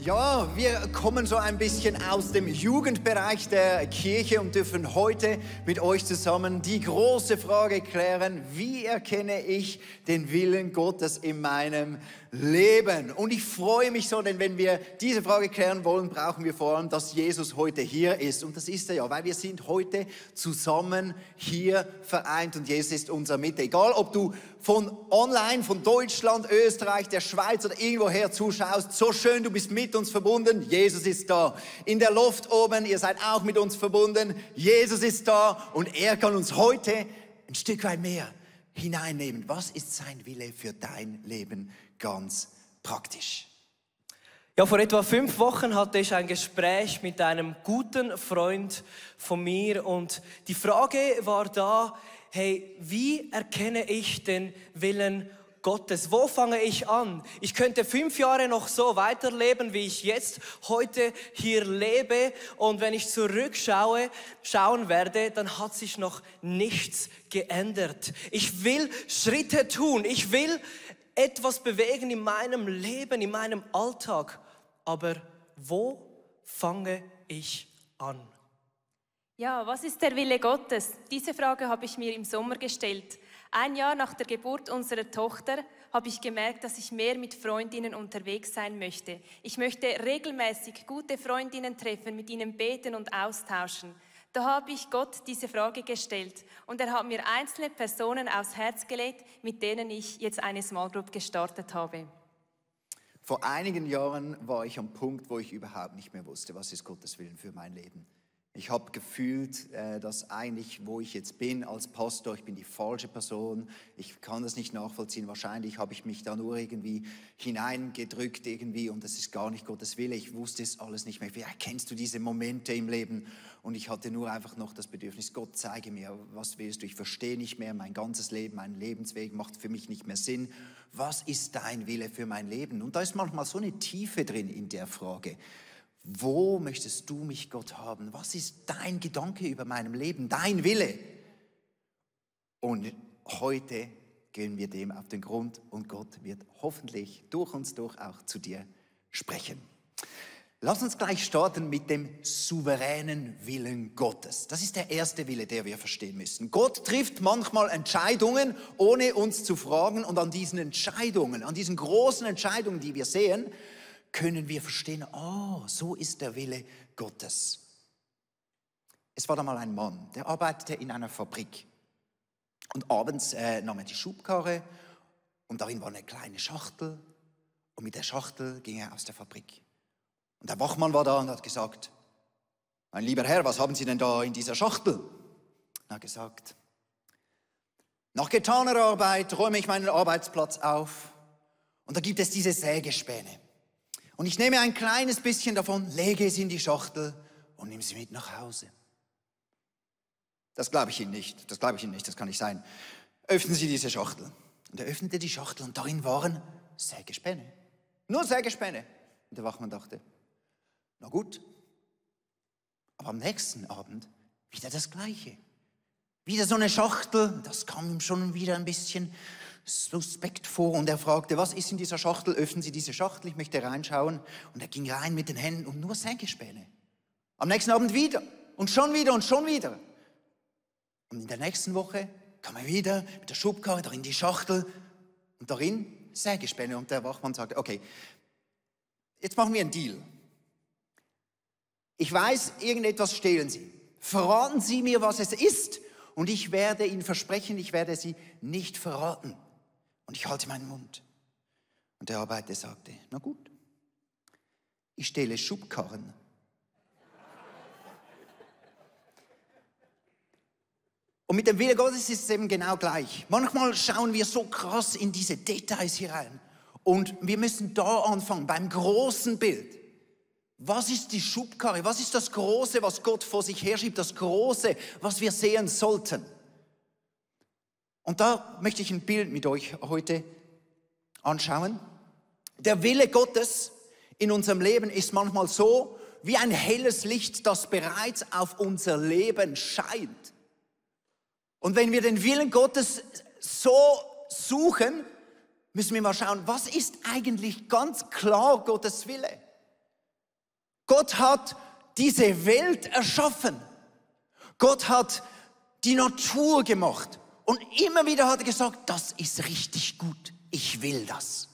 Ja, wir kommen so ein bisschen aus dem Jugendbereich der Kirche und dürfen heute mit euch zusammen die große Frage klären, wie erkenne ich den Willen Gottes in meinem Leben? Und ich freue mich so, denn wenn wir diese Frage klären wollen, brauchen wir vor allem, dass Jesus heute hier ist. Und das ist er ja, weil wir sind heute zusammen hier vereint und Jesus ist unser Mitte. Egal, ob du von online, von Deutschland, Österreich, der Schweiz oder irgendwoher zuschaust, so schön, du bist mit uns verbunden, Jesus ist da. In der Luft oben, ihr seid auch mit uns verbunden, Jesus ist da und er kann uns heute ein Stück weit mehr hineinnehmen. Was ist sein Wille für dein Leben ganz praktisch? Ja, vor etwa fünf Wochen hatte ich ein Gespräch mit einem guten Freund von mir und die Frage war da, hey, wie erkenne ich den Willen Gottes? Wo fange ich an? Ich könnte fünf Jahre noch so weiterleben, wie ich jetzt heute hier lebe. Und wenn ich zurückschaue, schauen werde, dann hat sich noch nichts geändert. Ich will Schritte tun. Ich will etwas bewegen in meinem Leben, in meinem Alltag. Aber wo fange ich an? Ja, was ist der Wille Gottes? Diese Frage habe ich mir im Sommer gestellt. Ein Jahr nach der Geburt unserer Tochter habe ich gemerkt, dass ich mehr mit Freundinnen unterwegs sein möchte. Ich möchte regelmäßig gute Freundinnen treffen, mit ihnen beten und austauschen. Da habe ich Gott diese Frage gestellt und er hat mir einzelne Personen aufs Herz gelegt, mit denen ich jetzt eine Small Group gestartet habe. Vor einigen Jahren war ich am Punkt, wo ich überhaupt nicht mehr wusste, was ist Gottes Willen für mein Leben. Ich habe gefühlt, äh, dass eigentlich, wo ich jetzt bin als Pastor, ich bin die falsche Person. Ich kann das nicht nachvollziehen. Wahrscheinlich habe ich mich da nur irgendwie hineingedrückt irgendwie und das ist gar nicht Gottes Wille. Ich wusste es alles nicht mehr. Wie erkennst du diese Momente im Leben? Und ich hatte nur einfach noch das Bedürfnis, Gott, zeige mir, was willst du? Ich verstehe nicht mehr. Mein ganzes Leben, mein Lebensweg macht für mich nicht mehr Sinn. Was ist dein Wille für mein Leben? Und da ist manchmal so eine Tiefe drin in der Frage. Wo möchtest du mich, Gott, haben? Was ist dein Gedanke über meinem Leben, dein Wille? Und heute gehen wir dem auf den Grund und Gott wird hoffentlich durch uns durch auch zu dir sprechen. Lass uns gleich starten mit dem souveränen Willen Gottes. Das ist der erste Wille, der wir verstehen müssen. Gott trifft manchmal Entscheidungen, ohne uns zu fragen. Und an diesen Entscheidungen, an diesen großen Entscheidungen, die wir sehen, können wir verstehen, oh, so ist der Wille Gottes. Es war da mal ein Mann, der arbeitete in einer Fabrik. Und abends äh, nahm er die Schubkarre und darin war eine kleine Schachtel. Und mit der Schachtel ging er aus der Fabrik. Und der Wachmann war da und hat gesagt, mein lieber Herr, was haben Sie denn da in dieser Schachtel? Er hat gesagt, nach getaner Arbeit räume ich meinen Arbeitsplatz auf und da gibt es diese Sägespäne. Und ich nehme ein kleines bisschen davon, lege es in die Schachtel und nehme sie mit nach Hause. Das glaube ich Ihnen nicht. Das glaube ich Ihnen nicht. Das kann nicht sein. Öffnen Sie diese Schachtel. Und er öffnete die Schachtel und darin waren Sägespäne. Nur Sägespäne. Und der Wachmann dachte, na gut. Aber am nächsten Abend wieder das Gleiche. Wieder so eine Schachtel. Das kam ihm schon wieder ein bisschen suspekt vor und er fragte, was ist in dieser Schachtel? Öffnen Sie diese Schachtel, ich möchte reinschauen. Und er ging rein mit den Händen und nur Sägespäne. Am nächsten Abend wieder und schon wieder und schon wieder. Und in der nächsten Woche kam er wieder mit der Schubkarre darin die Schachtel und darin Sägespäne. Und der Wachmann sagte, okay, jetzt machen wir einen Deal. Ich weiß, irgendetwas stehlen Sie. Verraten Sie mir, was es ist und ich werde Ihnen versprechen, ich werde Sie nicht verraten. Und ich halte meinen Mund. Und der Arbeiter sagte, na gut, ich stehle Schubkarren. Und mit dem Wille Gottes ist es eben genau gleich. Manchmal schauen wir so krass in diese Details hier rein. Und wir müssen da anfangen, beim großen Bild. Was ist die Schubkarre? Was ist das Große, was Gott vor sich herschiebt? Das Große, was wir sehen sollten? Und da möchte ich ein Bild mit euch heute anschauen. Der Wille Gottes in unserem Leben ist manchmal so wie ein helles Licht, das bereits auf unser Leben scheint. Und wenn wir den Willen Gottes so suchen, müssen wir mal schauen, was ist eigentlich ganz klar Gottes Wille? Gott hat diese Welt erschaffen. Gott hat die Natur gemacht. Und immer wieder hat er gesagt, das ist richtig gut. Ich will das.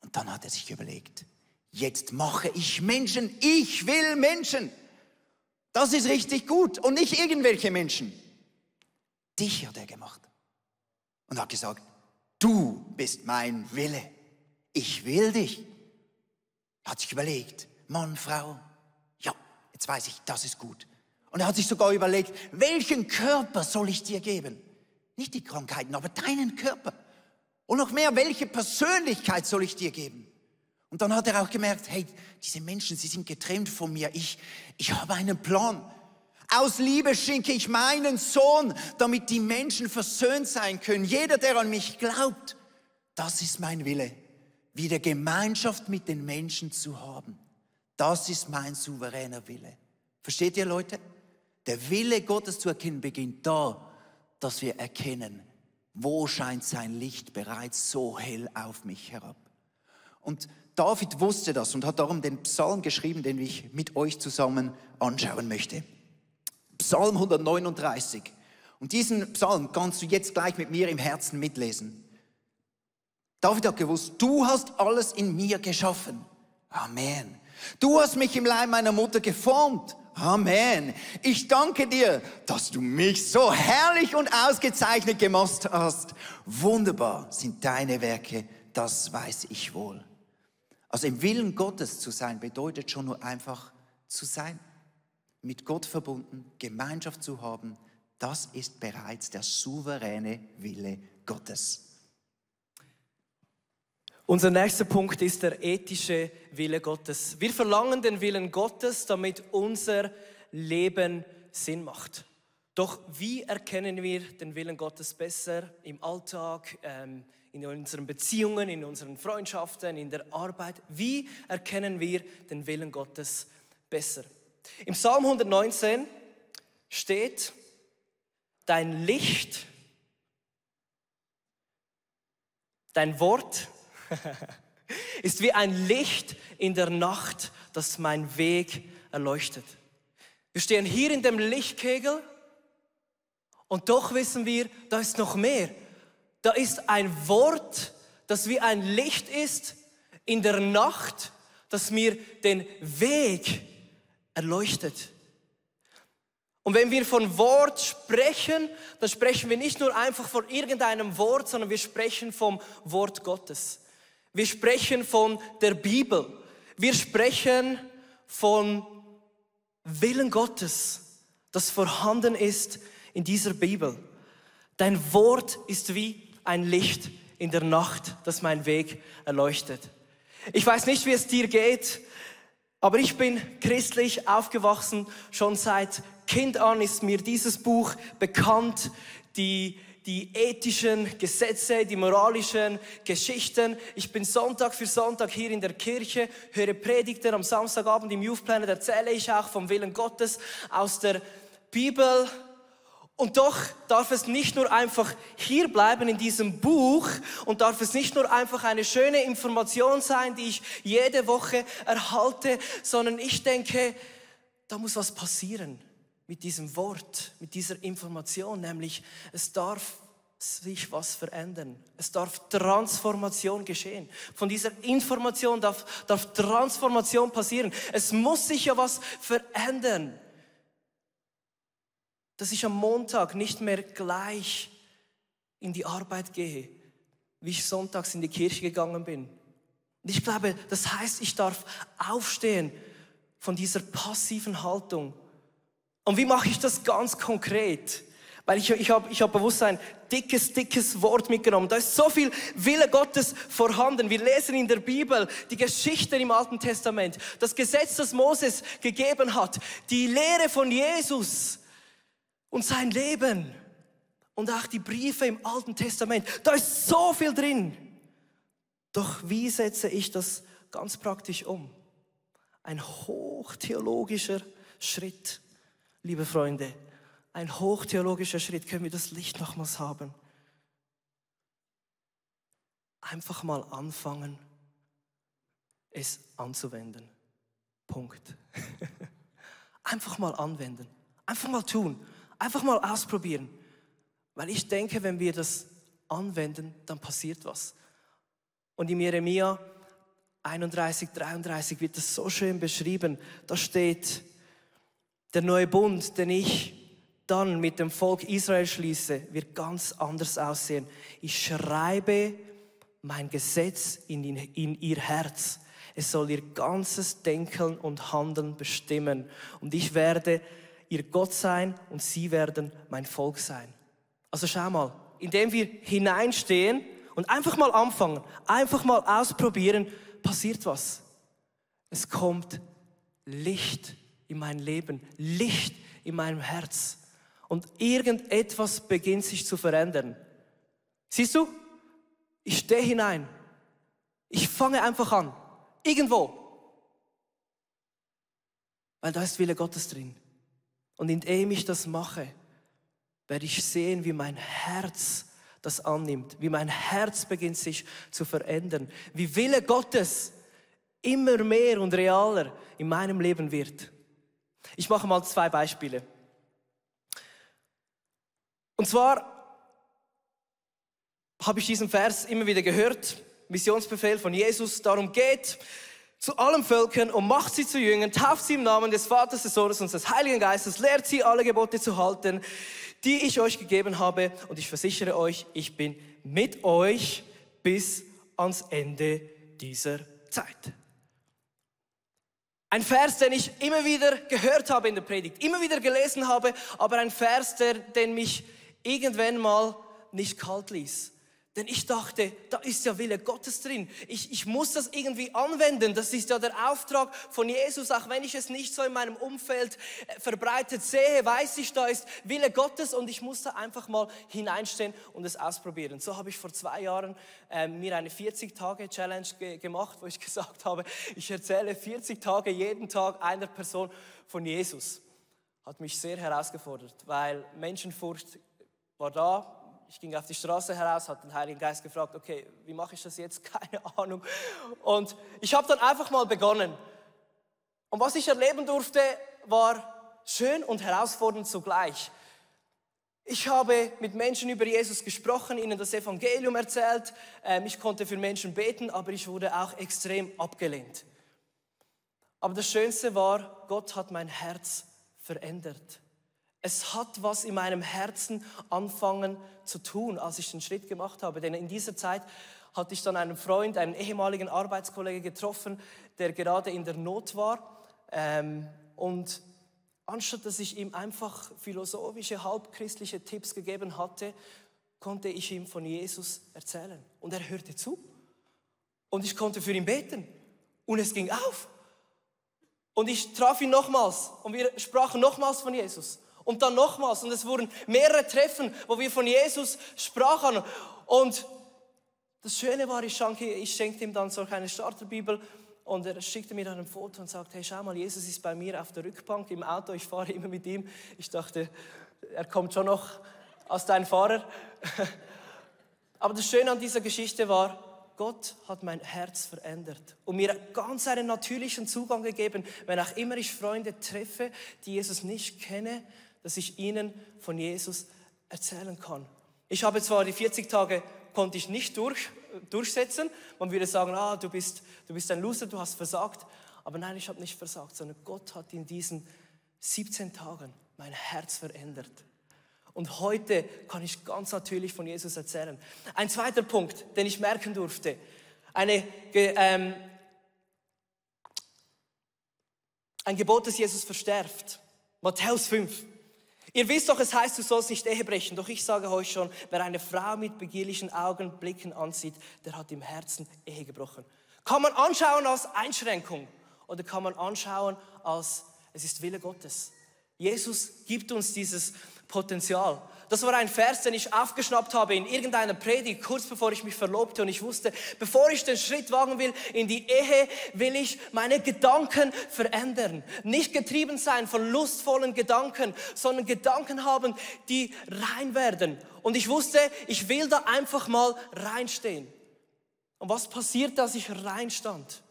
Und dann hat er sich überlegt, jetzt mache ich Menschen. Ich will Menschen. Das ist richtig gut. Und nicht irgendwelche Menschen. Dich hat er gemacht. Und hat gesagt, du bist mein Wille. Ich will dich. Hat sich überlegt, Mann, Frau, ja, jetzt weiß ich, das ist gut. Und er hat sich sogar überlegt, welchen Körper soll ich dir geben? Nicht die Krankheiten, aber deinen Körper. Und noch mehr, welche Persönlichkeit soll ich dir geben? Und dann hat er auch gemerkt, hey, diese Menschen, sie sind getrennt von mir. Ich, ich habe einen Plan. Aus Liebe schenke ich meinen Sohn, damit die Menschen versöhnt sein können. Jeder, der an mich glaubt, das ist mein Wille, wieder Gemeinschaft mit den Menschen zu haben. Das ist mein souveräner Wille. Versteht ihr, Leute? Der Wille Gottes zu erkennen beginnt da, dass wir erkennen, wo scheint sein Licht bereits so hell auf mich herab. Und David wusste das und hat darum den Psalm geschrieben, den ich mit euch zusammen anschauen möchte. Psalm 139. Und diesen Psalm kannst du jetzt gleich mit mir im Herzen mitlesen. David hat gewusst, du hast alles in mir geschaffen. Amen. Du hast mich im Leib meiner Mutter geformt. Amen. Ich danke dir, dass du mich so herrlich und ausgezeichnet gemacht hast. Wunderbar sind deine Werke, das weiß ich wohl. Also im Willen Gottes zu sein bedeutet schon nur einfach zu sein, mit Gott verbunden, Gemeinschaft zu haben. Das ist bereits der souveräne Wille Gottes. Unser nächster Punkt ist der ethische Wille Gottes. Wir verlangen den Willen Gottes, damit unser Leben Sinn macht. Doch wie erkennen wir den Willen Gottes besser im Alltag, ähm, in unseren Beziehungen, in unseren Freundschaften, in der Arbeit? Wie erkennen wir den Willen Gottes besser? Im Psalm 119 steht, dein Licht, dein Wort ist wie ein Licht in der Nacht, das mein Weg erleuchtet. Wir stehen hier in dem Lichtkegel und doch wissen wir, da ist noch mehr. Da ist ein Wort, das wie ein Licht ist in der Nacht, das mir den Weg erleuchtet. Und wenn wir von Wort sprechen, dann sprechen wir nicht nur einfach von irgendeinem Wort, sondern wir sprechen vom Wort Gottes. Wir sprechen von der Bibel. Wir sprechen von Willen Gottes, das vorhanden ist in dieser Bibel. Dein Wort ist wie ein Licht in der Nacht, das mein Weg erleuchtet. Ich weiß nicht, wie es dir geht, aber ich bin christlich aufgewachsen. Schon seit Kind an ist mir dieses Buch bekannt. Die die ethischen Gesetze, die moralischen Geschichten. Ich bin Sonntag für Sonntag hier in der Kirche, höre Predigten am Samstagabend im Youth Planet, erzähle ich auch vom Willen Gottes aus der Bibel. Und doch darf es nicht nur einfach hier bleiben in diesem Buch und darf es nicht nur einfach eine schöne Information sein, die ich jede Woche erhalte, sondern ich denke, da muss was passieren mit diesem Wort, mit dieser Information, nämlich es darf sich was verändern. Es darf Transformation geschehen. Von dieser Information darf, darf Transformation passieren. Es muss sich ja was verändern. Dass ich am Montag nicht mehr gleich in die Arbeit gehe, wie ich sonntags in die Kirche gegangen bin. Und ich glaube, das heißt, ich darf aufstehen von dieser passiven Haltung und wie mache ich das ganz konkret? Weil ich, ich habe ich hab bewusst ein dickes, dickes Wort mitgenommen. Da ist so viel Wille Gottes vorhanden. Wir lesen in der Bibel die Geschichten im Alten Testament, das Gesetz, das Moses gegeben hat, die Lehre von Jesus und sein Leben und auch die Briefe im Alten Testament. Da ist so viel drin. Doch wie setze ich das ganz praktisch um? Ein hochtheologischer Schritt liebe Freunde, ein hochtheologischer Schritt, können wir das Licht nochmals haben. Einfach mal anfangen, es anzuwenden. Punkt. Einfach mal anwenden. Einfach mal tun. Einfach mal ausprobieren. Weil ich denke, wenn wir das anwenden, dann passiert was. Und im Jeremia 31, 33 wird das so schön beschrieben. Da steht, der neue Bund, den ich dann mit dem Volk Israel schließe, wird ganz anders aussehen. Ich schreibe mein Gesetz in, in ihr Herz. Es soll ihr ganzes Denken und Handeln bestimmen. Und ich werde ihr Gott sein und sie werden mein Volk sein. Also schau mal, indem wir hineinstehen und einfach mal anfangen, einfach mal ausprobieren, passiert was. Es kommt Licht in mein Leben, Licht in meinem Herz. Und irgendetwas beginnt sich zu verändern. Siehst du? Ich stehe hinein. Ich fange einfach an. Irgendwo. Weil da ist Wille Gottes drin. Und indem ich das mache, werde ich sehen, wie mein Herz das annimmt, wie mein Herz beginnt sich zu verändern, wie Wille Gottes immer mehr und realer in meinem Leben wird. Ich mache mal zwei Beispiele. Und zwar habe ich diesen Vers immer wieder gehört, Missionsbefehl von Jesus, darum geht zu allen Völkern und macht sie zu Jüngern, tauft sie im Namen des Vaters, des Sohnes und des Heiligen Geistes, lehrt sie alle Gebote zu halten, die ich euch gegeben habe und ich versichere euch, ich bin mit euch bis ans Ende dieser Zeit. Ein Vers, den ich immer wieder gehört habe in der Predigt, immer wieder gelesen habe, aber ein Vers, der, den mich irgendwann mal nicht kalt ließ. Denn ich dachte, da ist ja Wille Gottes drin. Ich, ich muss das irgendwie anwenden. Das ist ja der Auftrag von Jesus. Auch wenn ich es nicht so in meinem Umfeld äh, verbreitet sehe, weiß ich, da ist Wille Gottes und ich muss da einfach mal hineinstehen und es ausprobieren. So habe ich vor zwei Jahren äh, mir eine 40-Tage-Challenge ge gemacht, wo ich gesagt habe, ich erzähle 40 Tage jeden Tag einer Person von Jesus. Hat mich sehr herausgefordert, weil Menschenfurcht war da, ich ging auf die Straße heraus, hat den Heiligen Geist gefragt, okay, wie mache ich das jetzt? Keine Ahnung. Und ich habe dann einfach mal begonnen. Und was ich erleben durfte, war schön und herausfordernd zugleich. Ich habe mit Menschen über Jesus gesprochen, ihnen das Evangelium erzählt. Ähm, ich konnte für Menschen beten, aber ich wurde auch extrem abgelehnt. Aber das Schönste war, Gott hat mein Herz verändert. Es hat was in meinem Herzen anfangen zu tun, als ich den Schritt gemacht habe. Denn in dieser Zeit hatte ich dann einen Freund, einen ehemaligen Arbeitskollege getroffen, der gerade in der Not war. Ähm, und anstatt dass ich ihm einfach philosophische, halbchristliche Tipps gegeben hatte, konnte ich ihm von Jesus erzählen. Und er hörte zu. Und ich konnte für ihn beten. Und es ging auf. Und ich traf ihn nochmals und wir sprachen nochmals von Jesus. Und dann nochmals. Und es wurden mehrere Treffen, wo wir von Jesus sprachen. Und das Schöne war, ich schenkte, ihm dann so eine Starterbibel und er schickte mir dann ein Foto und sagte, hey, schau mal, Jesus ist bei mir auf der Rückbank im Auto, ich fahre immer mit ihm. Ich dachte, er kommt schon noch als dein Fahrer. Aber das Schöne an dieser Geschichte war, Gott hat mein Herz verändert und mir ganz einen natürlichen Zugang gegeben, wenn auch immer ich Freunde treffe, die Jesus nicht kenne, dass ich ihnen von Jesus erzählen kann. Ich habe zwar die 40 Tage konnte ich nicht durch, durchsetzen. Man würde sagen, ah, du bist, du bist ein Loser, du hast versagt. Aber nein, ich habe nicht versagt, sondern Gott hat in diesen 17 Tagen mein Herz verändert. Und heute kann ich ganz natürlich von Jesus erzählen. Ein zweiter Punkt, den ich merken durfte. Eine, ähm, ein Gebot, das Jesus verstärkt. Matthäus 5. Ihr wisst doch, es heißt, du sollst nicht Ehe brechen. Doch ich sage euch schon, wer eine Frau mit begierlichen Augenblicken ansieht, der hat im Herzen Ehe gebrochen. Kann man anschauen als Einschränkung oder kann man anschauen als, es ist Wille Gottes. Jesus gibt uns dieses Potenzial. Das war ein Vers, den ich aufgeschnappt habe in irgendeiner Predigt, kurz bevor ich mich verlobte. Und ich wusste, bevor ich den Schritt wagen will in die Ehe, will ich meine Gedanken verändern. Nicht getrieben sein von lustvollen Gedanken, sondern Gedanken haben, die rein werden. Und ich wusste, ich will da einfach mal reinstehen. Und was passiert, als ich reinstand?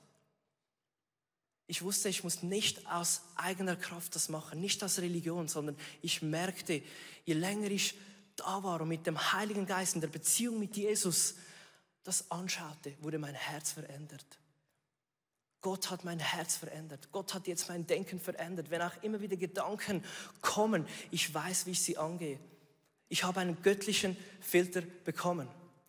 Ich wusste, ich muss nicht aus eigener Kraft das machen, nicht aus Religion, sondern ich merkte, je länger ich da war und mit dem Heiligen Geist in der Beziehung mit Jesus das anschaute, wurde mein Herz verändert. Gott hat mein Herz verändert. Gott hat jetzt mein Denken verändert. Wenn auch immer wieder Gedanken kommen, ich weiß, wie ich sie angehe. Ich habe einen göttlichen Filter bekommen.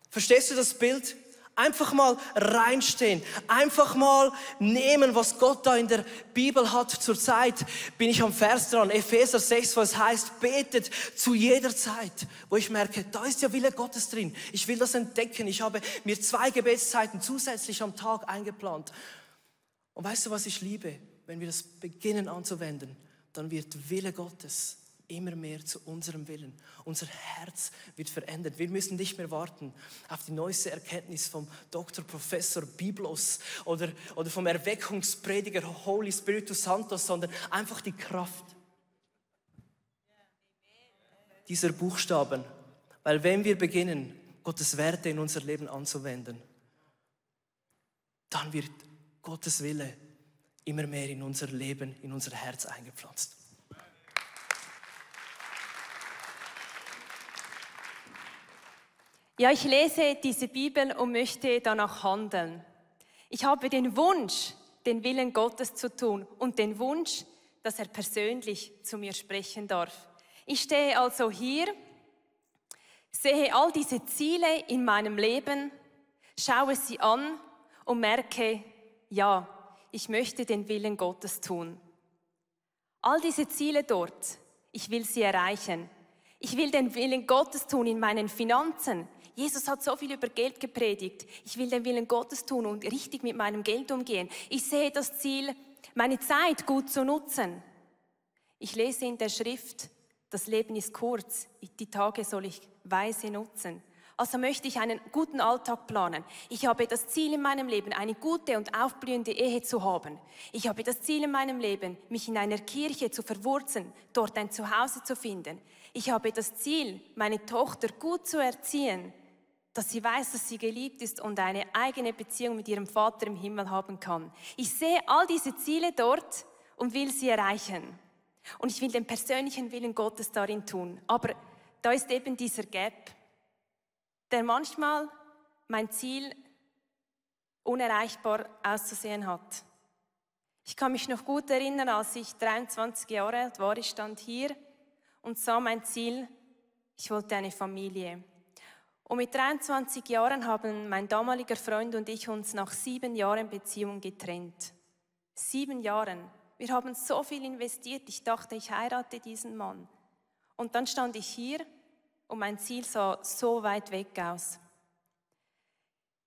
Verstehst du das Bild? Einfach mal reinstehen, einfach mal nehmen, was Gott da in der Bibel hat. Zurzeit bin ich am Vers dran, Epheser 6, wo es heißt, betet zu jeder Zeit, wo ich merke, da ist ja Wille Gottes drin. Ich will das entdecken. Ich habe mir zwei Gebetszeiten zusätzlich am Tag eingeplant. Und weißt du, was ich liebe? Wenn wir das beginnen anzuwenden, dann wird Wille Gottes immer mehr zu unserem Willen. Unser Herz wird verändert. Wir müssen nicht mehr warten auf die neueste Erkenntnis vom Dr. Professor Biblos oder, oder vom Erweckungsprediger Holy Spiritus Santos, sondern einfach die Kraft dieser Buchstaben. Weil wenn wir beginnen, Gottes Werte in unser Leben anzuwenden, dann wird Gottes Wille immer mehr in unser Leben, in unser Herz eingepflanzt. Ja, ich lese diese Bibel und möchte danach handeln. Ich habe den Wunsch, den Willen Gottes zu tun und den Wunsch, dass er persönlich zu mir sprechen darf. Ich stehe also hier, sehe all diese Ziele in meinem Leben, schaue sie an und merke, ja, ich möchte den Willen Gottes tun. All diese Ziele dort, ich will sie erreichen. Ich will den Willen Gottes tun in meinen Finanzen. Jesus hat so viel über Geld gepredigt. Ich will den Willen Gottes tun und richtig mit meinem Geld umgehen. Ich sehe das Ziel, meine Zeit gut zu nutzen. Ich lese in der Schrift, das Leben ist kurz, die Tage soll ich weise nutzen. Also möchte ich einen guten Alltag planen. Ich habe das Ziel in meinem Leben, eine gute und aufblühende Ehe zu haben. Ich habe das Ziel in meinem Leben, mich in einer Kirche zu verwurzeln, dort ein Zuhause zu finden. Ich habe das Ziel, meine Tochter gut zu erziehen, dass sie weiß, dass sie geliebt ist und eine eigene Beziehung mit ihrem Vater im Himmel haben kann. Ich sehe all diese Ziele dort und will sie erreichen. Und ich will den persönlichen Willen Gottes darin tun. Aber da ist eben dieser Gap, der manchmal mein Ziel unerreichbar auszusehen hat. Ich kann mich noch gut erinnern, als ich 23 Jahre alt war, ich stand hier und sah mein Ziel, ich wollte eine Familie. Und mit 23 Jahren haben mein damaliger Freund und ich uns nach sieben Jahren Beziehung getrennt. Sieben Jahren. Wir haben so viel investiert. Ich dachte, ich heirate diesen Mann. Und dann stand ich hier und mein Ziel sah so weit weg aus.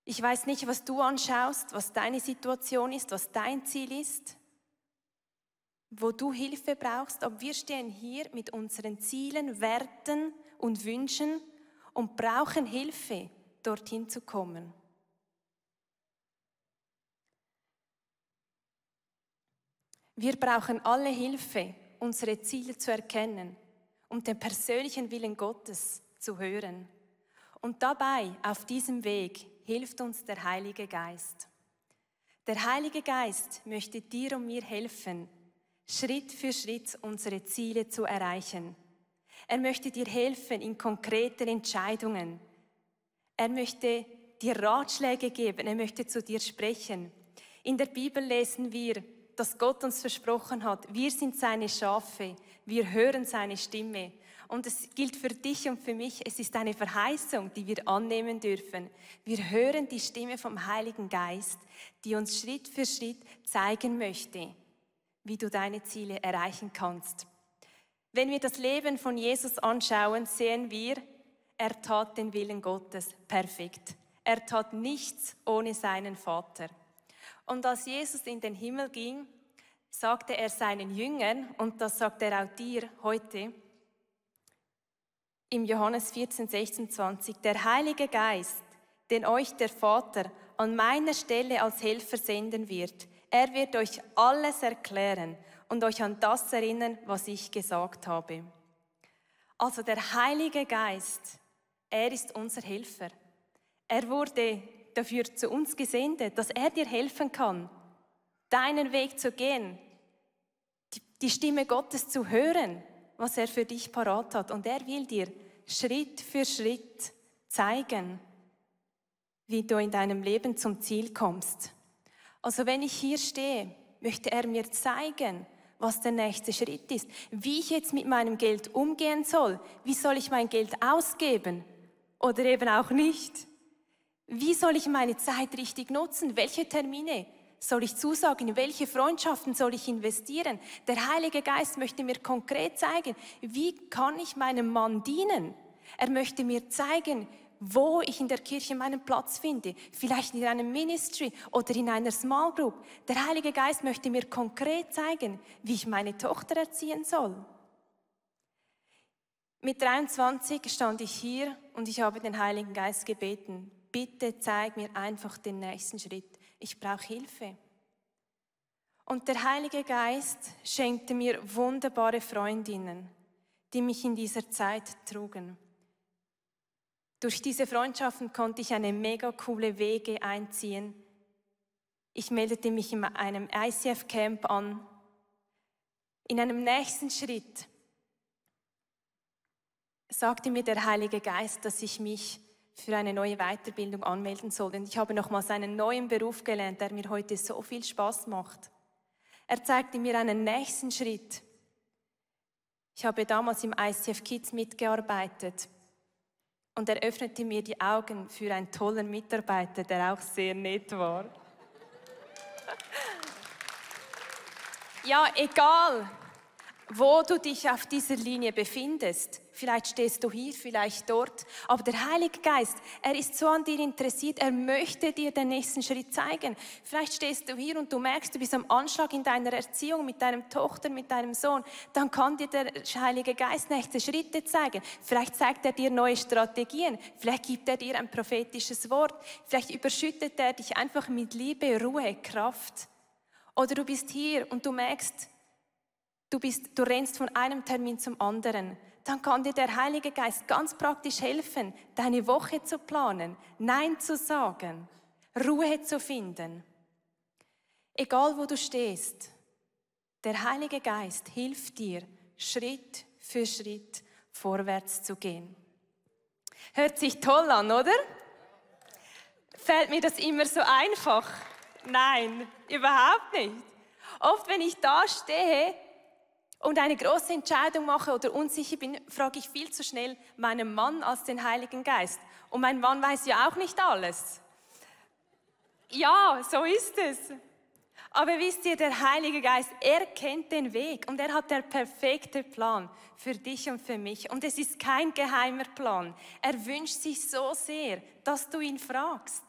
Ich weiß nicht, was du anschaust, was deine Situation ist, was dein Ziel ist, wo du Hilfe brauchst, aber wir stehen hier mit unseren Zielen, Werten und Wünschen und brauchen Hilfe, dorthin zu kommen. Wir brauchen alle Hilfe, unsere Ziele zu erkennen und den persönlichen Willen Gottes zu hören. Und dabei, auf diesem Weg, hilft uns der Heilige Geist. Der Heilige Geist möchte dir und mir helfen, Schritt für Schritt unsere Ziele zu erreichen. Er möchte dir helfen in konkreten Entscheidungen. Er möchte dir Ratschläge geben. Er möchte zu dir sprechen. In der Bibel lesen wir, dass Gott uns versprochen hat, wir sind seine Schafe, wir hören seine Stimme. Und es gilt für dich und für mich, es ist eine Verheißung, die wir annehmen dürfen. Wir hören die Stimme vom Heiligen Geist, die uns Schritt für Schritt zeigen möchte, wie du deine Ziele erreichen kannst. Wenn wir das Leben von Jesus anschauen, sehen wir, er tat den Willen Gottes perfekt. Er tat nichts ohne seinen Vater. Und als Jesus in den Himmel ging, sagte er seinen Jüngern, und das sagt er auch dir heute, im Johannes 14, 16, 20, der Heilige Geist, den euch der Vater an meiner Stelle als Helfer senden wird, er wird euch alles erklären und euch an das erinnern, was ich gesagt habe. Also der Heilige Geist, er ist unser Helfer. Er wurde dafür zu uns gesendet, dass er dir helfen kann, deinen Weg zu gehen, die, Stimme Gottes zu hören, was er für dich parat hat. Und er will dir Schritt für Schritt zeigen, wie du in deinem Leben zum Ziel kommst. Also wenn ich hier stehe, möchte er mir zeigen, was der nächste Schritt ist, wie ich jetzt mit meinem Geld umgehen soll, wie soll ich mein Geld ausgeben oder eben auch nicht. Wie soll ich meine Zeit richtig nutzen? Welche Termine soll ich zusagen? In welche Freundschaften soll ich investieren? Der Heilige Geist möchte mir konkret zeigen, wie kann ich meinem Mann dienen? Er möchte mir zeigen, wo ich in der Kirche meinen Platz finde. Vielleicht in einem Ministry oder in einer Small Group. Der Heilige Geist möchte mir konkret zeigen, wie ich meine Tochter erziehen soll. Mit 23 stand ich hier und ich habe den Heiligen Geist gebeten. Bitte zeig mir einfach den nächsten Schritt. Ich brauche Hilfe. Und der Heilige Geist schenkte mir wunderbare Freundinnen, die mich in dieser Zeit trugen. Durch diese Freundschaften konnte ich eine mega coole Wege einziehen. Ich meldete mich in einem ICF-Camp an. In einem nächsten Schritt sagte mir der Heilige Geist, dass ich mich für eine neue Weiterbildung anmelden soll. Und ich habe nochmals einen neuen Beruf gelernt, der mir heute so viel Spaß macht. Er zeigte mir einen nächsten Schritt. Ich habe damals im ICF Kids mitgearbeitet und er öffnete mir die Augen für einen tollen Mitarbeiter, der auch sehr nett war. ja, egal, wo du dich auf dieser Linie befindest. Vielleicht stehst du hier, vielleicht dort. Aber der Heilige Geist, er ist so an dir interessiert, er möchte dir den nächsten Schritt zeigen. Vielleicht stehst du hier und du merkst, du bist am Anschlag in deiner Erziehung mit deinem Tochter, mit deinem Sohn. Dann kann dir der Heilige Geist nächste Schritte zeigen. Vielleicht zeigt er dir neue Strategien. Vielleicht gibt er dir ein prophetisches Wort. Vielleicht überschüttet er dich einfach mit Liebe, Ruhe, Kraft. Oder du bist hier und du merkst, du, bist, du rennst von einem Termin zum anderen, dann kann dir der Heilige Geist ganz praktisch helfen, deine Woche zu planen, Nein zu sagen, Ruhe zu finden. Egal wo du stehst, der Heilige Geist hilft dir, Schritt für Schritt vorwärts zu gehen. Hört sich toll an, oder? Fällt mir das immer so einfach? Nein, überhaupt nicht. Oft, wenn ich da stehe, und eine große Entscheidung mache oder unsicher bin, frage ich viel zu schnell meinen Mann als den Heiligen Geist. Und mein Mann weiß ja auch nicht alles. Ja, so ist es. Aber wisst ihr, der Heilige Geist, er kennt den Weg und er hat der perfekte Plan für dich und für mich. Und es ist kein geheimer Plan. Er wünscht sich so sehr, dass du ihn fragst.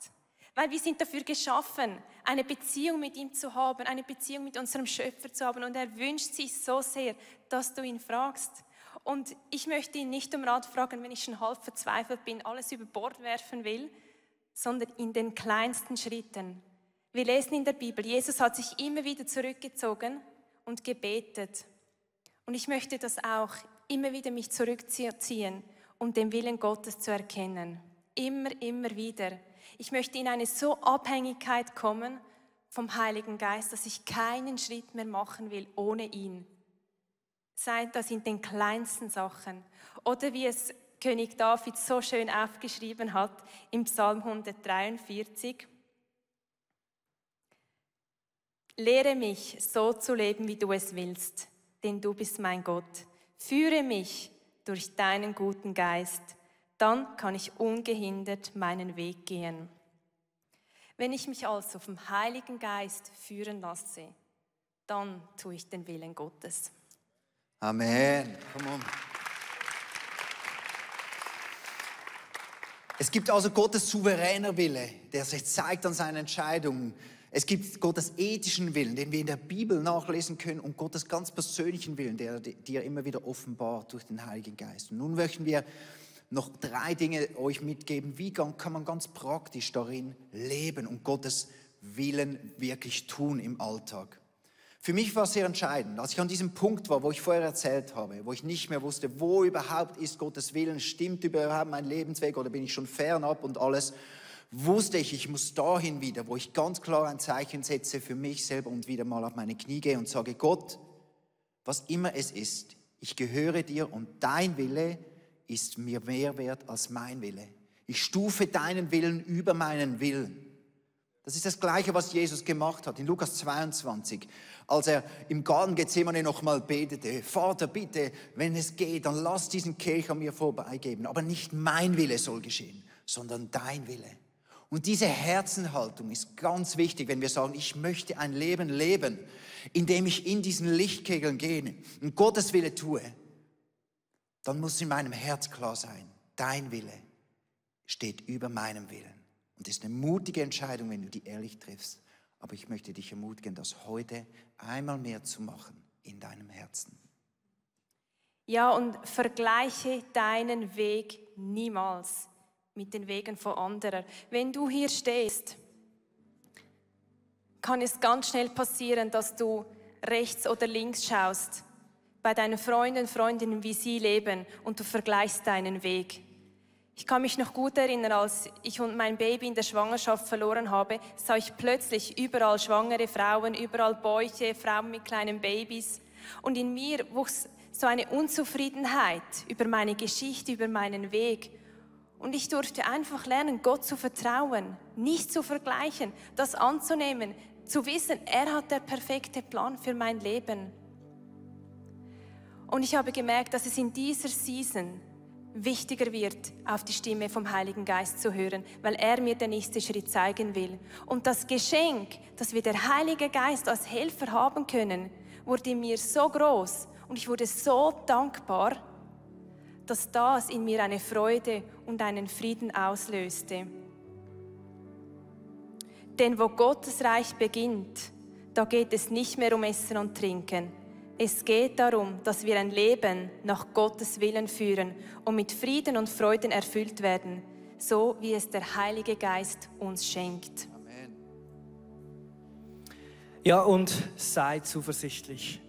Weil wir sind dafür geschaffen, eine Beziehung mit ihm zu haben, eine Beziehung mit unserem Schöpfer zu haben. Und er wünscht sich so sehr, dass du ihn fragst. Und ich möchte ihn nicht um Rat fragen, wenn ich schon halb verzweifelt bin, alles über Bord werfen will, sondern in den kleinsten Schritten. Wir lesen in der Bibel, Jesus hat sich immer wieder zurückgezogen und gebetet. Und ich möchte das auch, immer wieder mich zurückziehen, um den Willen Gottes zu erkennen. Immer, immer wieder. Ich möchte in eine so Abhängigkeit kommen vom Heiligen Geist, dass ich keinen Schritt mehr machen will ohne ihn. Sei das in den kleinsten Sachen. Oder wie es König David so schön aufgeschrieben hat im Psalm 143. Lehre mich, so zu leben, wie du es willst, denn du bist mein Gott. Führe mich durch deinen guten Geist dann kann ich ungehindert meinen Weg gehen. Wenn ich mich also vom Heiligen Geist führen lasse, dann tue ich den Willen Gottes. Amen. Come on. Es gibt also Gottes souveräner Wille, der sich zeigt an seinen Entscheidungen. Es gibt Gottes ethischen Willen, den wir in der Bibel nachlesen können, und Gottes ganz persönlichen Willen, der dir immer wieder offenbart durch den Heiligen Geist. Und nun möchten wir noch drei Dinge euch mitgeben. Wie kann man ganz praktisch darin leben und Gottes Willen wirklich tun im Alltag? Für mich war es sehr entscheidend, als ich an diesem Punkt war, wo ich vorher erzählt habe, wo ich nicht mehr wusste, wo überhaupt ist Gottes Willen, stimmt überhaupt mein Lebensweg oder bin ich schon fernab und alles, wusste ich, ich muss dahin wieder, wo ich ganz klar ein Zeichen setze für mich selber und wieder mal auf meine Knie gehe und sage, Gott, was immer es ist, ich gehöre dir und dein Wille ist mir mehr wert als mein Wille. Ich stufe deinen Willen über meinen Willen. Das ist das Gleiche, was Jesus gemacht hat in Lukas 22, als er im Garten Gethsemane nochmal betete, Vater, bitte, wenn es geht, dann lass diesen Kelch an mir vorbeigeben, aber nicht mein Wille soll geschehen, sondern dein Wille. Und diese Herzenhaltung ist ganz wichtig, wenn wir sagen, ich möchte ein Leben leben, in dem ich in diesen Lichtkegeln gehe und Gottes Wille tue, dann muss in meinem Herz klar sein, dein Wille steht über meinem Willen. Und das ist eine mutige Entscheidung, wenn du die ehrlich triffst. Aber ich möchte dich ermutigen, das heute einmal mehr zu machen in deinem Herzen. Ja, und vergleiche deinen Weg niemals mit den Wegen von anderen. Wenn du hier stehst, kann es ganz schnell passieren, dass du rechts oder links schaust bei deinen Freunden, Freundinnen, wie sie leben und du vergleichst deinen Weg. Ich kann mich noch gut erinnern, als ich und mein Baby in der Schwangerschaft verloren habe, sah ich plötzlich überall schwangere Frauen, überall Bäuche, Frauen mit kleinen Babys. Und in mir wuchs so eine Unzufriedenheit über meine Geschichte, über meinen Weg. Und ich durfte einfach lernen, Gott zu vertrauen, nicht zu vergleichen, das anzunehmen, zu wissen, er hat der perfekte Plan für mein Leben. Und ich habe gemerkt, dass es in dieser Season wichtiger wird, auf die Stimme vom Heiligen Geist zu hören, weil er mir den nächsten Schritt zeigen will. Und das Geschenk, dass wir der Heilige Geist als Helfer haben können, wurde mir so groß und ich wurde so dankbar, dass das in mir eine Freude und einen Frieden auslöste. Denn wo Gottes Reich beginnt, da geht es nicht mehr um Essen und Trinken, es geht darum, dass wir ein Leben nach Gottes Willen führen und mit Frieden und Freuden erfüllt werden, so wie es der Heilige Geist uns schenkt. Amen. Ja, und sei zuversichtlich.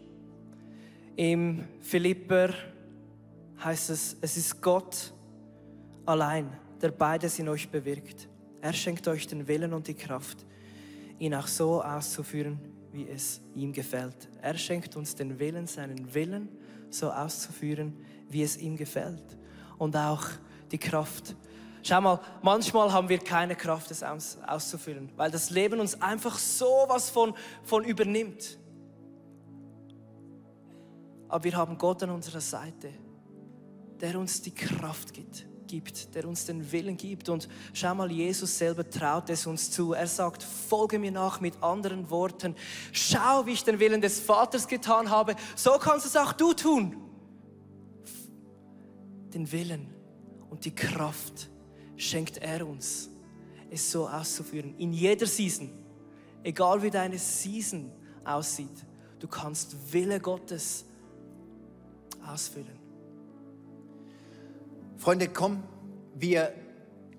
Im Philipper heißt es, es ist Gott allein, der beides in euch bewirkt. Er schenkt euch den Willen und die Kraft, ihn auch so auszuführen, wie es ihm gefällt. Er schenkt uns den Willen, seinen Willen so auszuführen, wie es ihm gefällt. Und auch die Kraft. Schau mal, manchmal haben wir keine Kraft, es aus, auszuführen, weil das Leben uns einfach so was von, von übernimmt. Aber wir haben Gott an unserer Seite, der uns die Kraft gibt gibt, der uns den Willen gibt. Und schau mal, Jesus selber traut es uns zu. Er sagt, folge mir nach mit anderen Worten. Schau, wie ich den Willen des Vaters getan habe. So kannst es auch du tun. Den Willen und die Kraft schenkt er uns, es so auszuführen. In jeder Season, egal wie deine Season aussieht, du kannst Wille Gottes ausfüllen. Freunde, komm, wir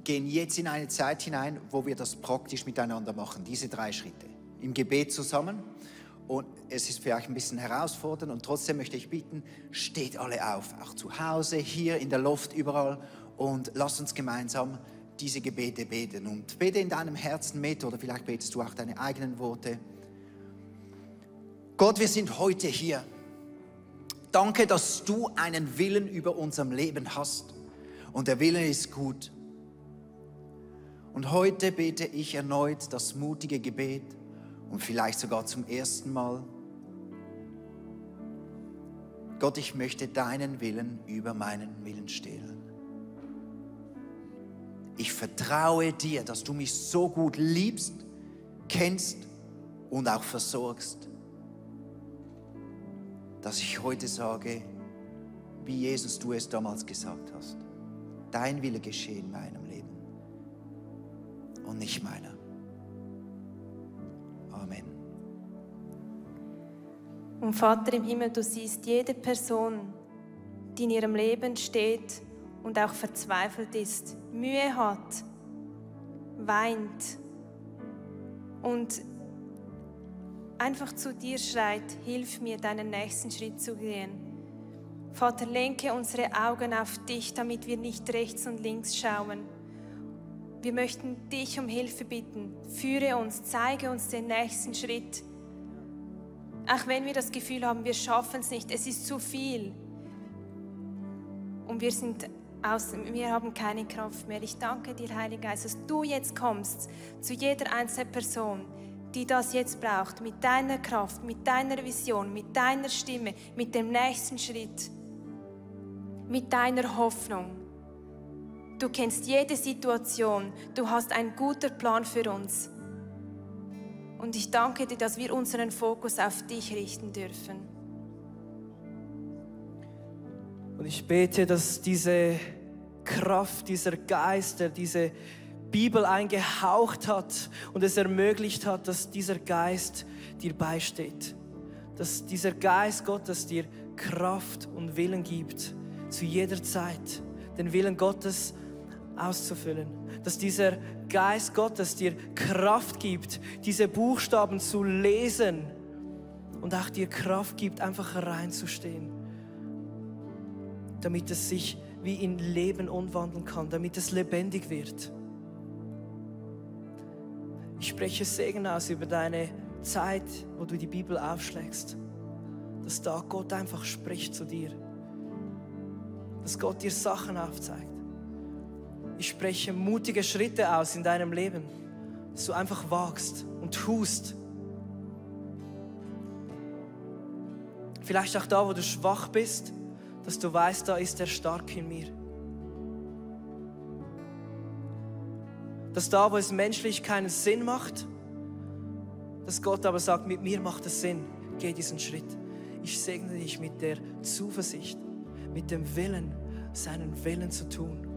gehen jetzt in eine Zeit hinein, wo wir das praktisch miteinander machen, diese drei Schritte. Im Gebet zusammen. Und es ist vielleicht ein bisschen herausfordernd und trotzdem möchte ich bitten, steht alle auf, auch zu Hause, hier in der Luft, überall und lasst uns gemeinsam diese Gebete beten. Und bete in deinem Herzen mit oder vielleicht betest du auch deine eigenen Worte. Gott, wir sind heute hier. Danke, dass du einen Willen über unserem Leben hast und der Wille ist gut. Und heute bete ich erneut das mutige Gebet und vielleicht sogar zum ersten Mal. Gott, ich möchte deinen Willen über meinen Willen stehlen. Ich vertraue dir, dass du mich so gut liebst, kennst und auch versorgst, dass ich heute sage, wie Jesus du es damals gesagt hast dein Wille geschehe in meinem Leben und nicht meiner. Amen. Und Vater im Himmel, du siehst jede Person, die in ihrem Leben steht und auch verzweifelt ist, Mühe hat, weint und einfach zu dir schreit, hilf mir, deinen nächsten Schritt zu gehen. Vater, lenke unsere Augen auf dich, damit wir nicht rechts und links schauen. Wir möchten dich um Hilfe bitten. Führe uns, zeige uns den nächsten Schritt. Auch wenn wir das Gefühl haben, wir schaffen es nicht, es ist zu viel. Und wir sind aus, wir haben keine Kraft mehr. Ich danke dir, Heiliger Geist, dass du jetzt kommst zu jeder einzelnen Person, die das jetzt braucht, mit deiner Kraft, mit deiner Vision, mit deiner Stimme, mit dem nächsten Schritt, mit deiner Hoffnung. Du kennst jede Situation. Du hast einen guten Plan für uns. Und ich danke dir, dass wir unseren Fokus auf dich richten dürfen. Und ich bete, dass diese Kraft, dieser Geist, der diese Bibel eingehaucht hat und es ermöglicht hat, dass dieser Geist dir beisteht. Dass dieser Geist Gottes dir Kraft und Willen gibt, zu jeder Zeit. Den Willen Gottes auszufüllen. Dass dieser Geist Gottes dir Kraft gibt, diese Buchstaben zu lesen und auch dir Kraft gibt, einfach reinzustehen. Damit es sich wie in Leben umwandeln kann, damit es lebendig wird. Ich spreche Segen aus über deine Zeit, wo du die Bibel aufschlägst. Dass da Gott einfach spricht zu dir. Dass Gott dir Sachen aufzeigt. Ich spreche mutige Schritte aus in deinem Leben, dass du einfach wagst und tust. Vielleicht auch da, wo du schwach bist, dass du weißt, da ist er stark in mir. Dass da, wo es menschlich keinen Sinn macht, dass Gott aber sagt, mit mir macht es Sinn, geh diesen Schritt. Ich segne dich mit der Zuversicht, mit dem Willen, seinen Willen zu tun.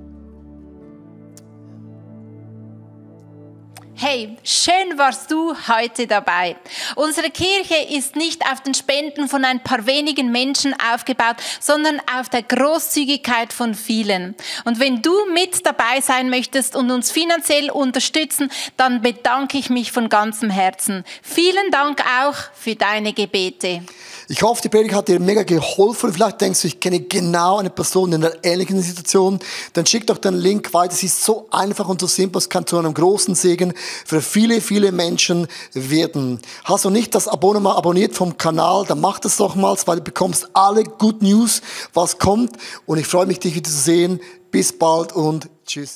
Hey, schön warst du heute dabei. Unsere Kirche ist nicht auf den Spenden von ein paar wenigen Menschen aufgebaut, sondern auf der Großzügigkeit von vielen. Und wenn du mit dabei sein möchtest und uns finanziell unterstützen, dann bedanke ich mich von ganzem Herzen. Vielen Dank auch für deine Gebete. Ich hoffe, die Predigt hat dir mega geholfen. Vielleicht denkst du, ich kenne genau eine Person in einer ähnlichen Situation. Dann schick doch den Link weiter. Es ist so einfach und so simpel. Es kann zu einem großen Segen für viele, viele Menschen werden. Hast du nicht das Abonnement abonniert vom Kanal, dann mach das doch mal, weil du bekommst alle Good News, was kommt. Und ich freue mich, dich wieder zu sehen. Bis bald und tschüss.